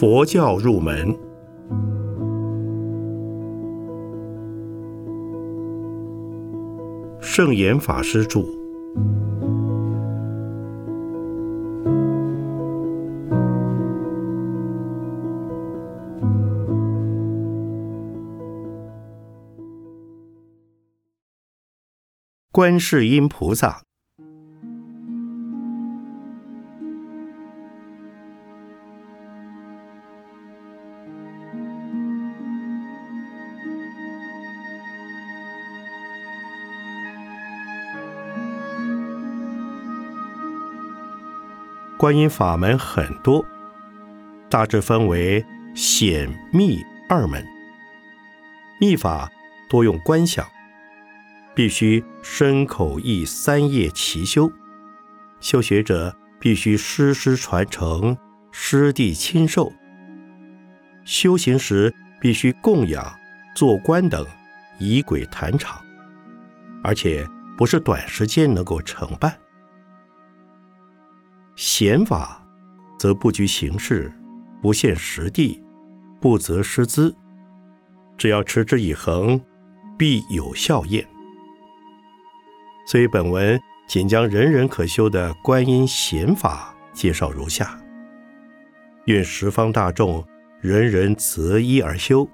佛教入门，圣严法师著。观世音菩萨。观音法门很多，大致分为显密二门。密法多用观想，必须身口意三业齐修。修学者必须师师传承，师弟亲授。修行时必须供养、做官等，仪轨坛场，而且不是短时间能够成办。显法，则不拘形式，不限实地，不择师资，只要持之以恒，必有效验。所以本文仅将人人可修的观音显法介绍如下。愿十方大众人人择一而修，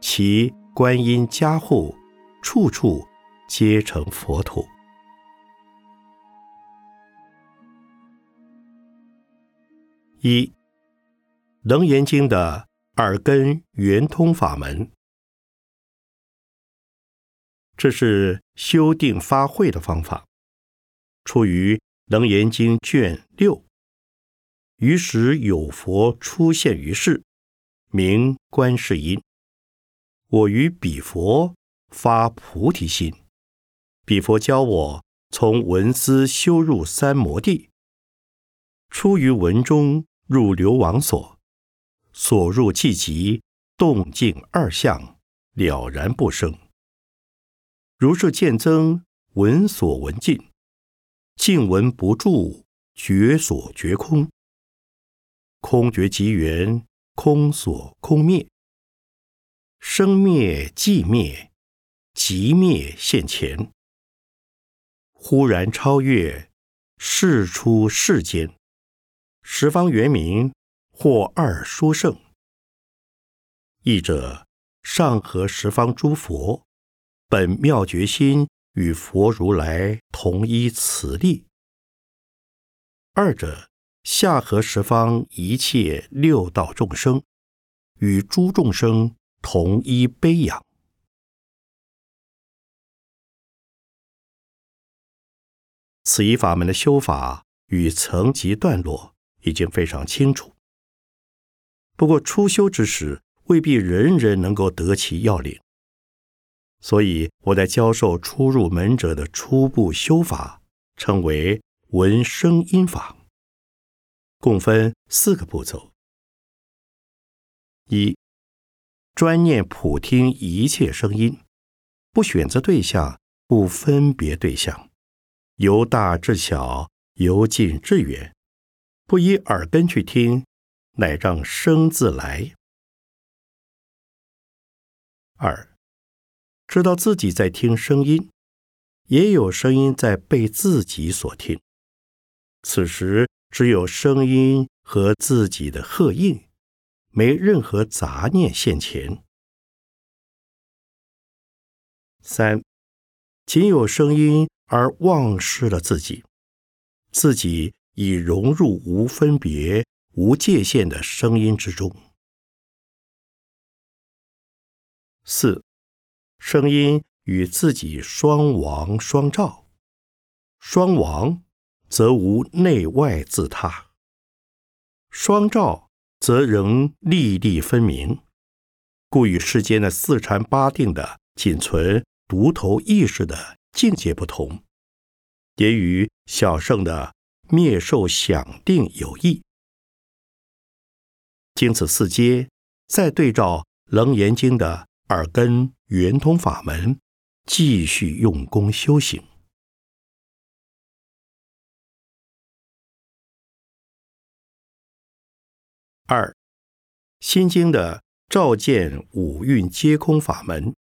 其观音加护，处处皆成佛土。一《楞严经》的耳根圆通法门，这是修定发慧的方法，出于《楞严经》卷六。于时有佛出现于世，名观世音。我于彼佛发菩提心，彼佛教我从文思修入三摩地，出于文中。入流亡所，所入即极，动静二相了然不生。如是见增，闻所闻尽，静闻不住，觉所觉空，空觉即缘，空所空灭，生灭寂灭，即灭现前，忽然超越，世出世间。十方圆明，或二说圣。译者：上合十方诸佛，本妙觉心与佛如来同一慈力。二者下合十方一切六道众生，与诸众生同一悲仰。此一法门的修法与层级段落。已经非常清楚。不过初修之时，未必人人能够得其要领，所以我在教授初入门者的初步修法，称为闻声音法，共分四个步骤：一、专念普听一切声音，不选择对象，不分别对象，由大至小，由近至远。不依耳根去听，乃让声自来。二，知道自己在听声音，也有声音在被自己所听。此时只有声音和自己的合应，没任何杂念现前。三，仅有声音而忘失了自己，自己。已融入无分别、无界限的声音之中。四，声音与自己双亡双照，双亡则无内外自他，双照则仍历历分明，故与世间的四禅八定的仅存独头意识的境界不同，也与小圣的。灭受想定有异，经此四阶，再对照《楞严经》的耳根圆通法门，继续用功修行。二，心经的照见五蕴皆空法门。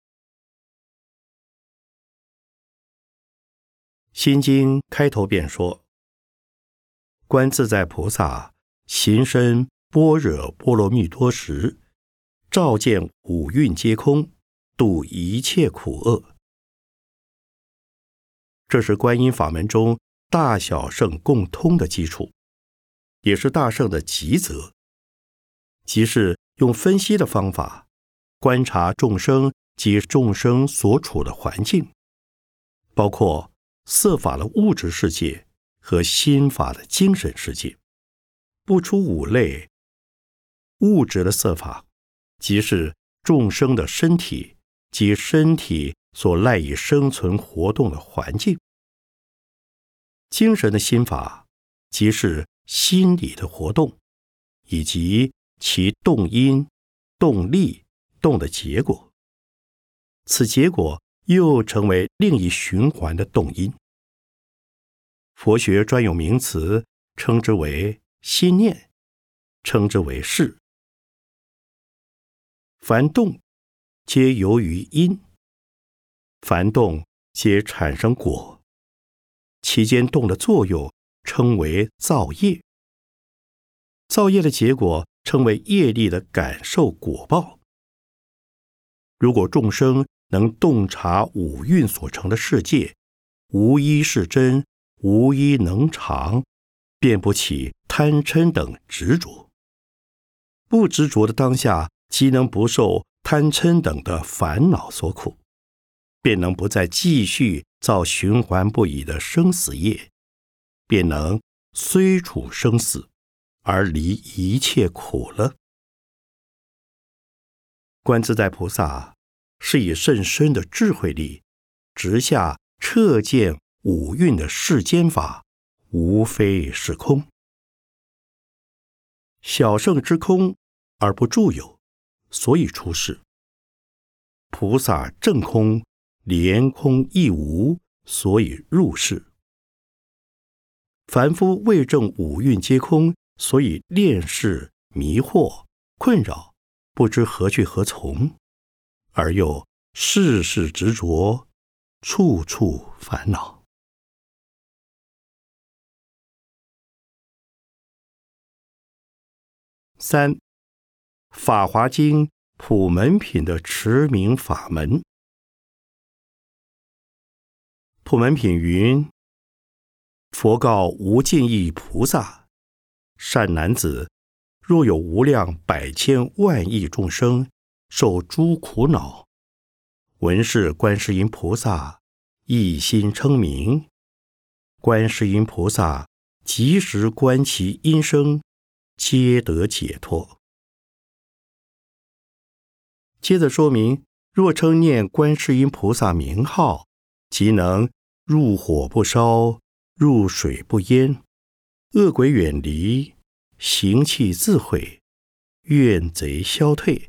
心经开头便说：“观自在菩萨行深般若波罗蜜多时，照见五蕴皆空，度一切苦厄。”这是观音法门中大小圣共通的基础，也是大圣的极则，即是用分析的方法观察众生及众生所处的环境，包括。色法的物质世界和心法的精神世界，不出五类。物质的色法，即是众生的身体及身体所赖以生存活动的环境；精神的心法，即是心理的活动，以及其动因、动力、动的结果。此结果。又成为另一循环的动因。佛学专有名词称之为心念，称之为事。凡动，皆由于因；凡动，皆产生果。其间动的作用称为造业。造业的结果称为业力的感受果报。如果众生，能洞察五蕴所成的世界，无一是真，无一能长，便不起贪嗔等执着。不执着的当下，即能不受贪嗔等的烦恼所苦，便能不再继续造循环不已的生死业，便能虽处生死，而离一切苦了。观自在菩萨。是以甚深的智慧力，直下彻见五蕴的世间法，无非是空。小圣之空而不著有，所以出世。菩萨正空，连空亦无，所以入世。凡夫未证五蕴皆空，所以恋世迷惑困扰，不知何去何从。而又事事执着，处处烦恼。三，《法华经》普门品的持名法门。普门品云：“佛告无尽意菩萨，善男子，若有无量百千万亿众生。”受诸苦恼，闻是观世音菩萨一心称名，观世音菩萨即时观其音声，皆得解脱。接着说明，若称念观世音菩萨名号，即能入火不烧，入水不淹，恶鬼远离，行气自毁，怨贼消退。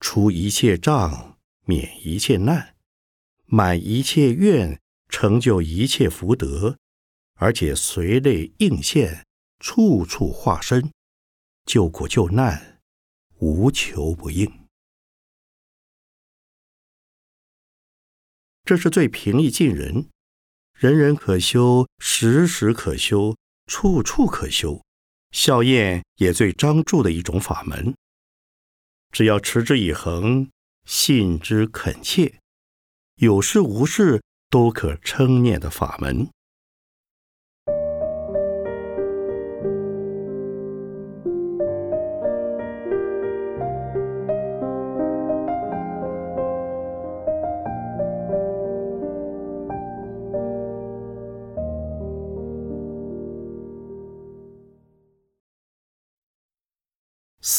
除一切障，免一切难，满一切愿，成就一切福德，而且随类应现，处处化身，救苦救难，无求不应。这是最平易近人，人人可修，时时可修，处处可修，效验也最张著的一种法门。只要持之以恒，信之恳切，有事无事都可称念的法门。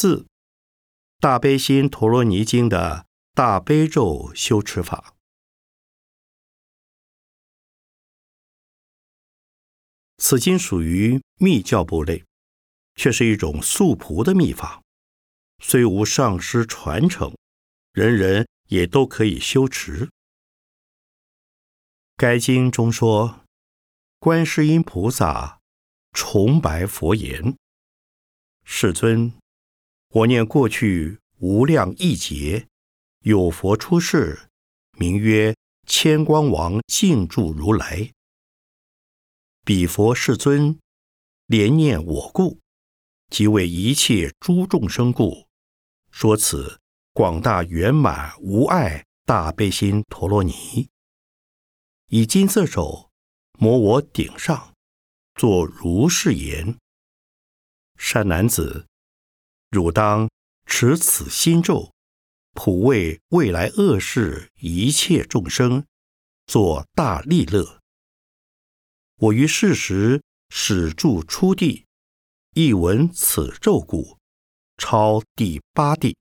四。大悲心陀罗尼经的大悲咒修持法，此经属于密教部类，却是一种素朴的秘法，虽无上师传承，人人也都可以修持。该经中说，观世音菩萨崇白佛言：“世尊。”我念过去无量亿劫，有佛出世，名曰千光王净住如来。彼佛世尊，怜念我故，即为一切诸众生故，说此广大圆满无碍大悲心陀罗尼，以金色手摩我顶上，作如是言：善男子。汝当持此心咒，普为未来恶世一切众生作大利乐。我于世时始住初地，亦闻此咒故，超第八地。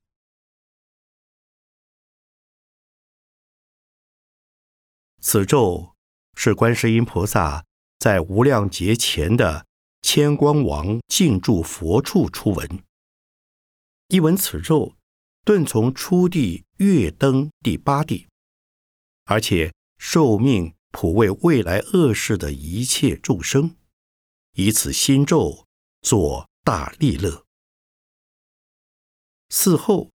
此咒是观世音菩萨在无量劫前的千光王静住佛处出闻。一闻此咒，顿从初地跃登第八地，而且受命普为未来恶世的一切众生，以此心咒作大利乐。嗣后，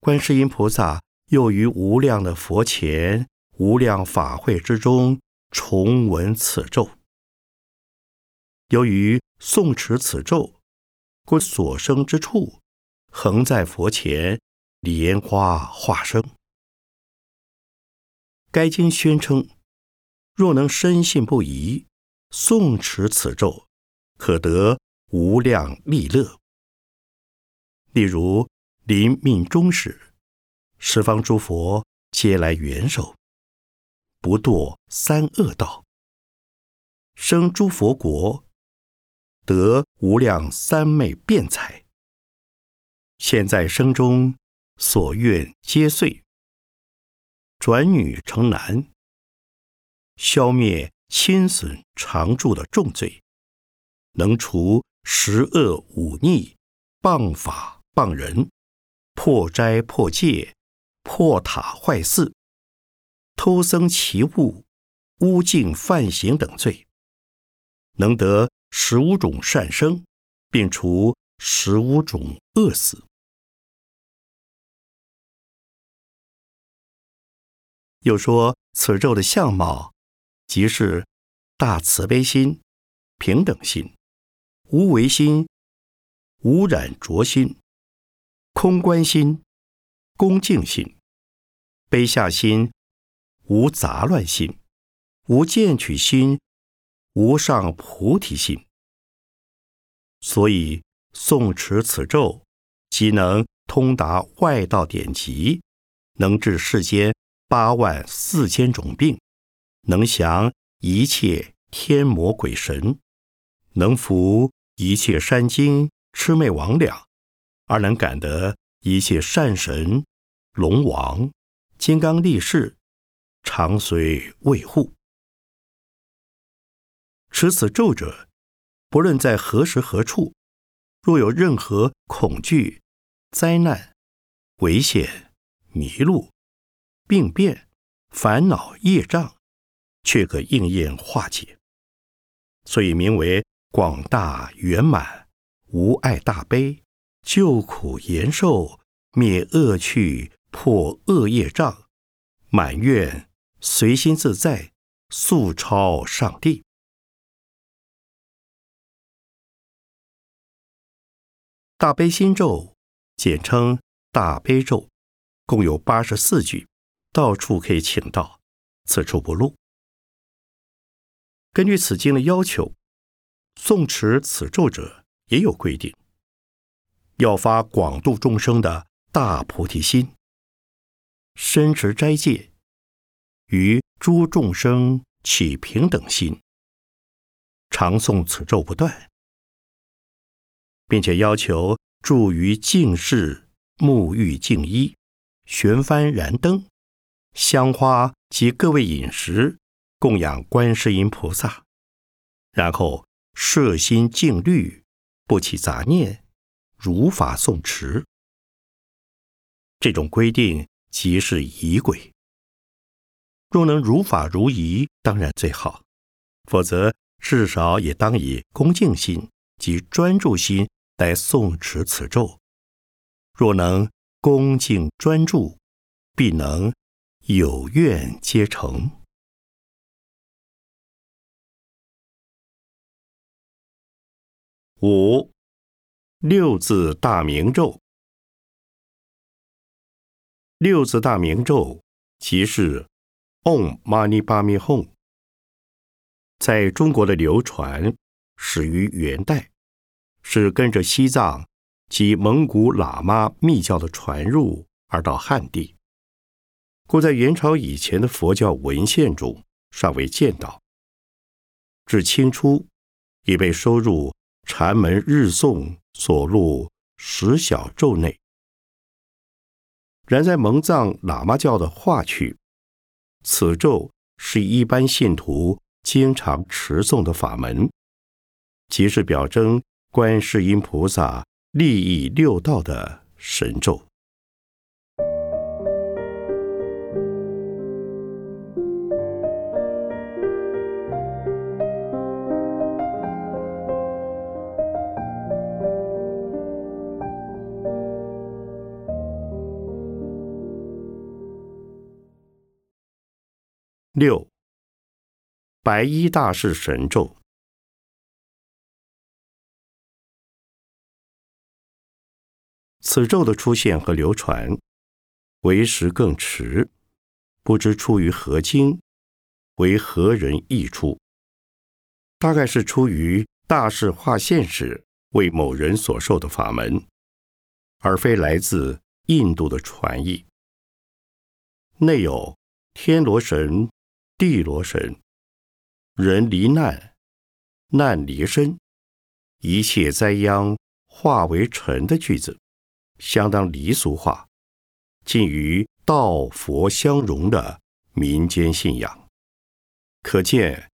观世音菩萨又于无量的佛前、无量法会之中重闻此咒。由于诵持此咒，故所生之处。恒在佛前，莲花化生。该经宣称，若能深信不疑，诵持此咒，可得无量利乐。例如临命终时，十方诸佛皆来援手，不堕三恶道，生诸佛国，得无量三昧辩才。现在生中所愿皆遂，转女成男，消灭亲损常住的重罪，能除十恶五逆、谤法谤人、破斋破戒、破塔坏寺、偷僧奇物、污净犯行等罪，能得十五种善生，并除十五种恶死。又说此咒的相貌，即是大慈悲心、平等心、无为心、无染浊心、空观心、恭敬心、悲下心、无杂乱心、无见取心、无上菩提心。所以诵持此咒，即能通达外道典籍，能治世间。八万四千种病，能降一切天魔鬼神，能服一切山精魑魅魍魉，而能感得一切善神、龙王、金刚力士常随卫护。持此咒者，不论在何时何处，若有任何恐惧、灾难、危险、迷路。病变、烦恼、业障，却可应验化解，所以名为广大圆满无碍大悲，救苦延寿，灭恶趣，破恶业障，满愿随心自在，速超上帝。大悲心咒，简称大悲咒，共有八十四句。到处可以请到，此处不录。根据此经的要求，诵持此咒者也有规定：要发广度众生的大菩提心，深持斋戒，与诸众生起平等心，常诵此咒不断，并且要求住于净室，沐浴净衣，悬幡燃灯。香花及各位饮食供养观世音菩萨，然后摄心静虑，不起杂念，如法诵持。这种规定即是仪轨。若能如法如仪，当然最好；否则，至少也当以恭敬心及专注心来诵持此咒，若能恭敬专注，必能有愿皆成。五六字大明咒，六字大明咒即是 Om Mani p a m e Hum，在中国的流传始于元代，是跟着西藏。及蒙古喇嘛密教的传入而到汉地，故在元朝以前的佛教文献中尚未见到。至清初，已被收入禅门日诵所录十小咒内。然在蒙藏喇嘛教的话去，此咒是一般信徒经常持诵的法门，即是表征观世音菩萨。利益六道的神咒。六，白衣大士神咒。此咒的出现和流传，为时更迟，不知出于何经，为何人译出？大概是出于大事化现时为某人所受的法门，而非来自印度的传译。内有天罗神、地罗神，人离难，难离身，一切灾殃化为尘的句子。相当离俗化，近于道佛相融的民间信仰，可见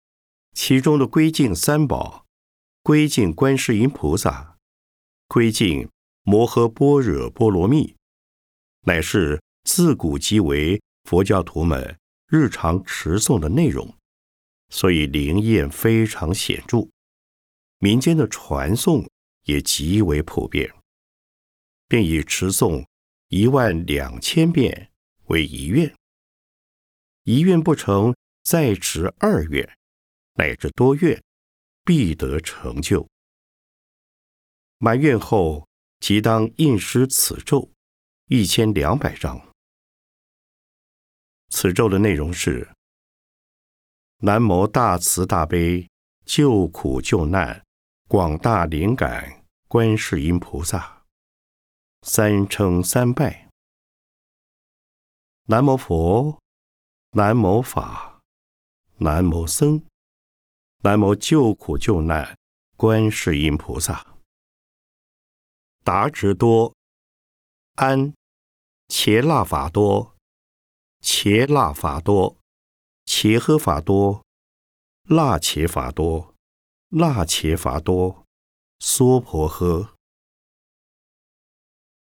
其中的归敬三宝、归敬观世音菩萨、归敬摩诃般若波罗蜜，乃是自古即为佛教徒们日常持诵的内容，所以灵验非常显著，民间的传诵也极为普遍。并以持诵一万两千遍为一愿，一愿不成，再持二愿，乃至多愿，必得成就。满愿后，即当印施此咒一千两百张。此咒的内容是：南无大慈大悲救苦救难广大灵感观世音菩萨。三称三拜，南无佛，南无法，南无僧，南无救苦救难观世音菩萨。达直多，安，伽那法多，伽那法多，伽诃法多，那伽法多，那伽法多，娑婆诃。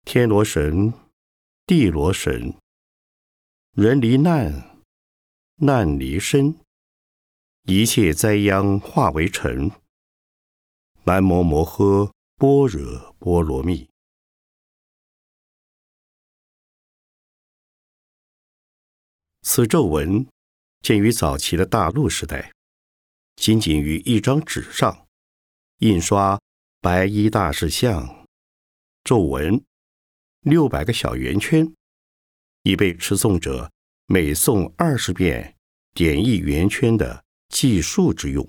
天罗神，地罗神，人离难，难离身，一切灾殃化为尘。南无摩诃般若波罗蜜。此咒文见于早期的大陆时代，仅仅于一张纸上印刷白衣大士像，咒文。六百个小圆圈，已被持诵者每诵二十遍，点一圆圈的计数之用。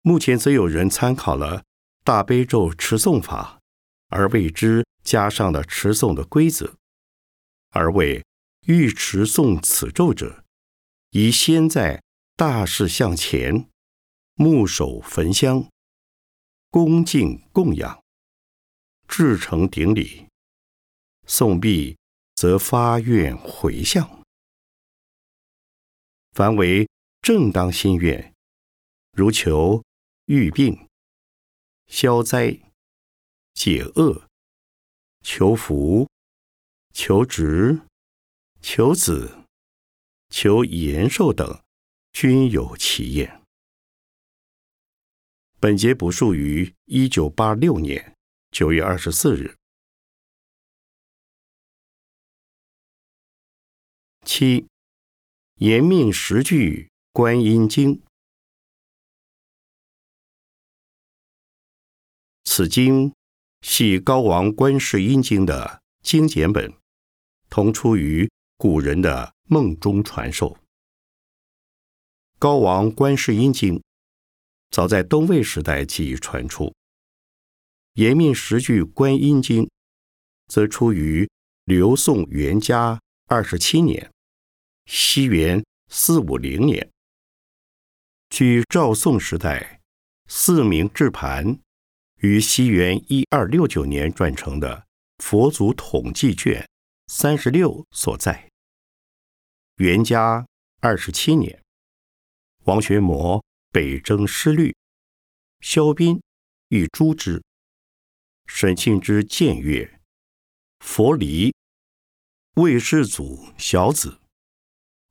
目前则有人参考了大悲咒持诵法，而为之加上了持诵的规则，而为欲持诵此咒者，宜先在大士向前，木手焚香，恭敬供养。至诚顶礼，诵毕则发愿回向。凡为正当心愿，如求愈病、消灾、解厄、求福、求职、求子、求延寿等，均有其验。本节补述于一九八六年九月二十四日。七，延命十句观音经。此经系高王观世音经的精简本，同出于古人的梦中传授。高王观世音经早在东魏时代即已传出，延命十句观音经则出于刘宋元嘉二十七年。西元四五零年，据赵宋时代四明制盘于西元一二六九年撰成的《佛祖统计卷》三十六所在，元嘉二十七年，王玄谟北征失律，萧斌欲诛之，沈庆之谏曰：“佛离，魏世祖小子。”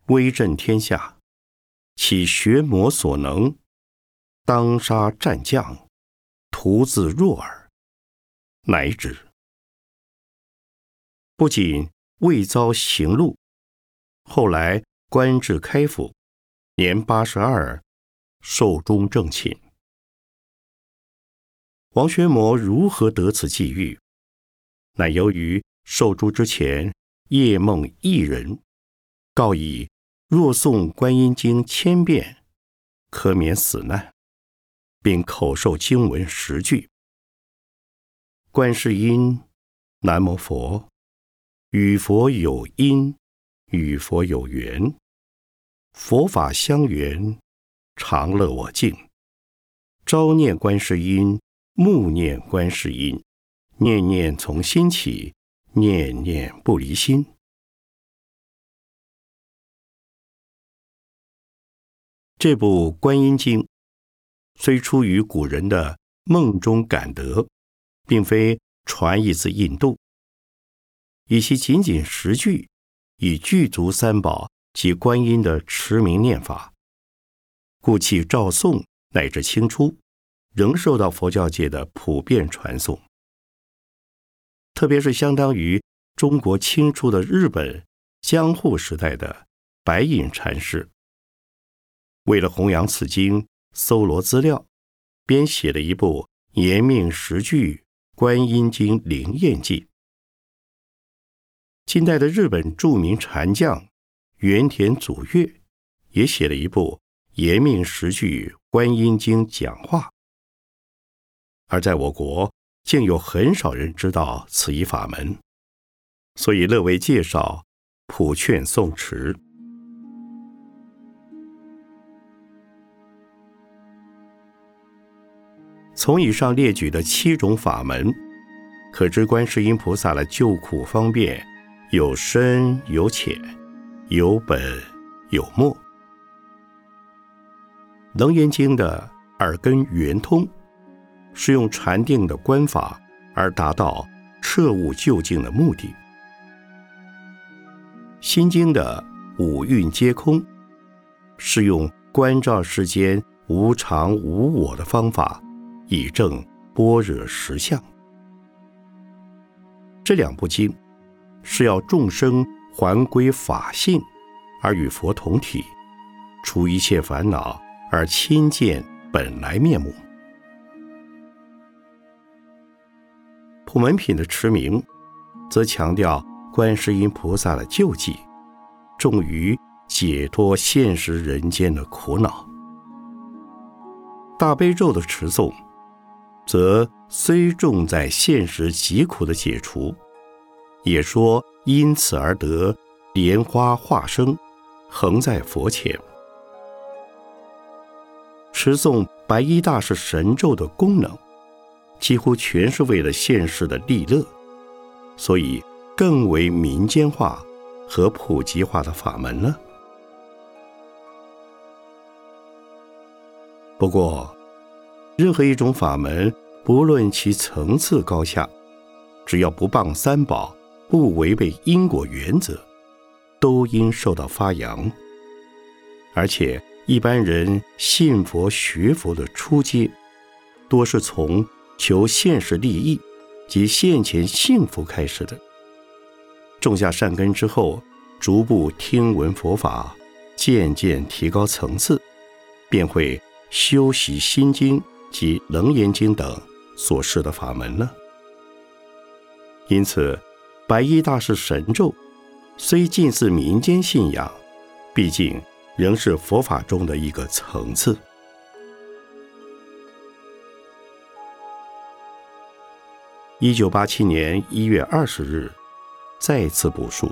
威震天下，岂学魔所能？当杀战将，徒自若耳。乃止。不仅未遭刑戮，后来官至开府，年八十二，寿终正寝。王学谟如何得此际遇？乃由于受诛之前，夜梦一人，告以。若诵观音经千遍，可免死难，并口授经文十句。观世音，南无佛，与佛有因，与佛有缘，佛法相缘，常乐我净。朝念观世音，暮念观世音，念念从心起，念念不离心。这部《观音经》虽出于古人的梦中感得，并非传译自印度，以其仅仅十句，以具足三宝及观音的持名念法，故其赵宋乃至清初，仍受到佛教界的普遍传颂。特别是相当于中国清初的日本江户时代的白隐禅师。为了弘扬此经，搜罗资料，编写了一部《延命十句观音经灵验记》。近代的日本著名禅将原田祖岳也写了一部《延命十句观音经讲话》。而在我国，竟有很少人知道此一法门，所以乐为介绍，普劝诵持。从以上列举的七种法门，可知观世音菩萨的救苦方便有深有浅，有本有末。楞严经的耳根圆通，是用禅定的观法而达到彻悟究竟的目的。心经的五蕴皆空，是用观照世间无常无我的方法。以证般若实相。这两部经是要众生还归法性，而与佛同体，除一切烦恼，而亲见本来面目。普门品的持名，则强调观世音菩萨的救济，重于解脱现实人间的苦恼。大悲咒的持诵。则虽重在现实疾苦的解除，也说因此而得莲花化生，恒在佛前。持诵白衣大士神咒的功能，几乎全是为了现世的利乐，所以更为民间化和普及化的法门了。不过。任何一种法门，不论其层次高下，只要不谤三宝，不违背因果原则，都应受到发扬。而且，一般人信佛学佛的初阶，多是从求现实利益及现前幸福开始的。种下善根之后，逐步听闻佛法，渐渐提高层次，便会修习心经及楞严经等所示的法门了。因此，白衣大师神咒虽近似民间信仰，毕竟仍是佛法中的一个层次。一九八七年一月二十日，再次部署。